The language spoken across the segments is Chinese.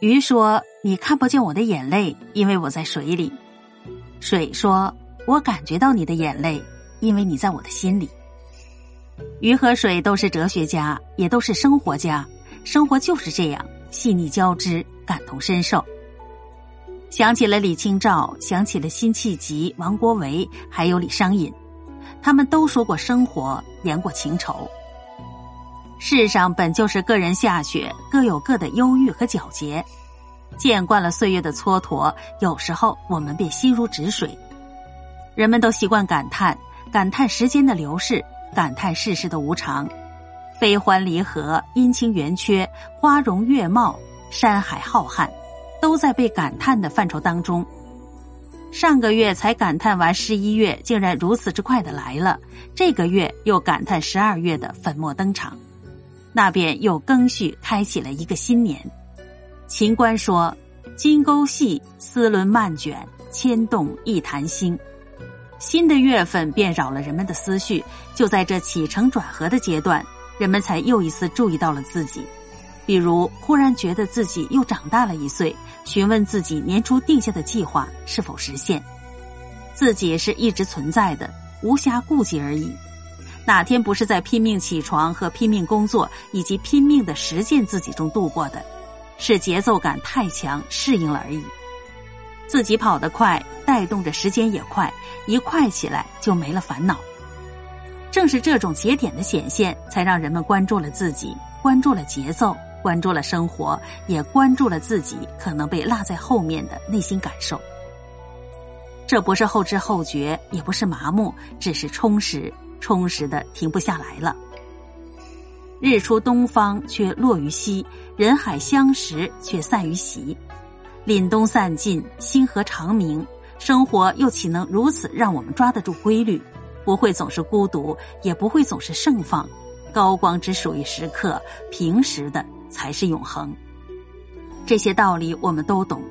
鱼说：“你看不见我的眼泪，因为我在水里。”水说：“我感觉到你的眼泪，因为你在我的心里。”鱼和水都是哲学家，也都是生活家。生活就是这样，细腻交织，感同身受。想起了李清照，想起了辛弃疾、王国维，还有李商隐，他们都说过生活，言过情仇。世上本就是个人下雪，各有各的忧郁和皎洁。见惯了岁月的蹉跎，有时候我们便心如止水。人们都习惯感叹，感叹时间的流逝，感叹世事的无常。悲欢离合，阴晴圆缺，花容月貌，山海浩瀚，都在被感叹的范畴当中。上个月才感叹完十一月，竟然如此之快的来了；这个月又感叹十二月的粉墨登场，那便又更续开启了一个新年。秦观说：“金钩细，丝纶漫卷，牵动一潭星。”新的月份便扰了人们的思绪。就在这起承转合的阶段，人们才又一次注意到了自己。比如，忽然觉得自己又长大了一岁，询问自己年初定下的计划是否实现。自己是一直存在的，无暇顾及而已。哪天不是在拼命起床和拼命工作，以及拼命的实践自己中度过的？是节奏感太强，适应了而已。自己跑得快，带动着时间也快，一快起来就没了烦恼。正是这种节点的显现，才让人们关注了自己，关注了节奏，关注了生活，也关注了自己可能被落在后面的内心感受。这不是后知后觉，也不是麻木，只是充实，充实的停不下来了。日出东方，却落于西。人海相识，却散于席；凛冬散尽，星河长明。生活又岂能如此让我们抓得住规律？不会总是孤独，也不会总是盛放。高光只属于时刻，平时的才是永恒。这些道理我们都懂，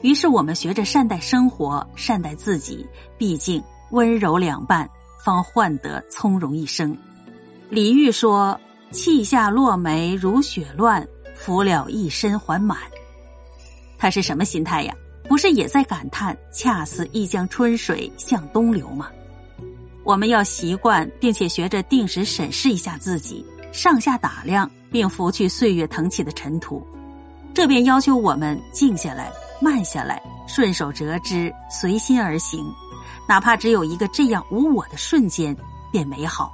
于是我们学着善待生活，善待自己。毕竟温柔两半，方换得从容一生。李煜说：“气下落梅如雪乱。”拂了一身还满，他是什么心态呀？不是也在感叹“恰似一江春水向东流”吗？我们要习惯并且学着定时审视一下自己，上下打量，并拂去岁月腾起的尘土。这便要求我们静下来、慢下来，顺手折枝，随心而行。哪怕只有一个这样无我的瞬间，便美好。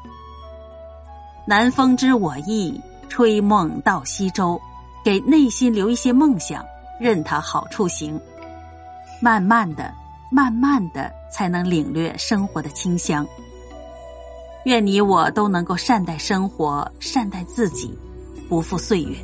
南风知我意，吹梦到西洲。给内心留一些梦想，任它好处行。慢慢的，慢慢的，才能领略生活的清香。愿你我都能够善待生活，善待自己，不负岁月。